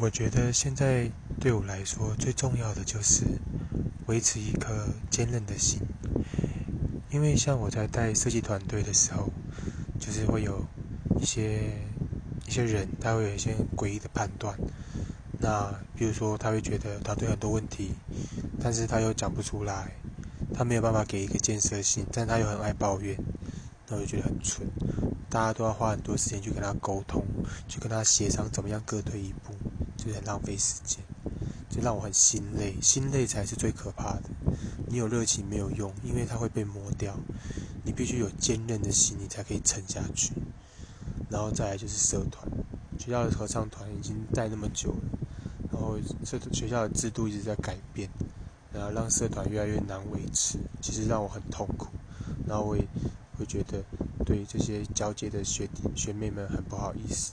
我觉得现在对我来说最重要的就是维持一颗坚韧的心，因为像我在带设计团队的时候，就是会有一些一些人，他会有一些诡异的判断。那比如说，他会觉得团队很多问题，但是他又讲不出来，他没有办法给一个建设性，但他又很爱抱怨，那我就觉得很蠢。大家都要花很多时间去跟他沟通，去跟他协商怎么样各退一步。就是很浪费时间，就让我很心累，心累才是最可怕的。你有热情没有用，因为它会被磨掉。你必须有坚韧的心，你才可以撑下去。然后再来就是社团，学校的合唱团已经带那么久了，然后社学校的制度一直在改变，然后让社团越来越难维持，其实让我很痛苦。然后我也会觉得对这些交接的学弟学妹们很不好意思。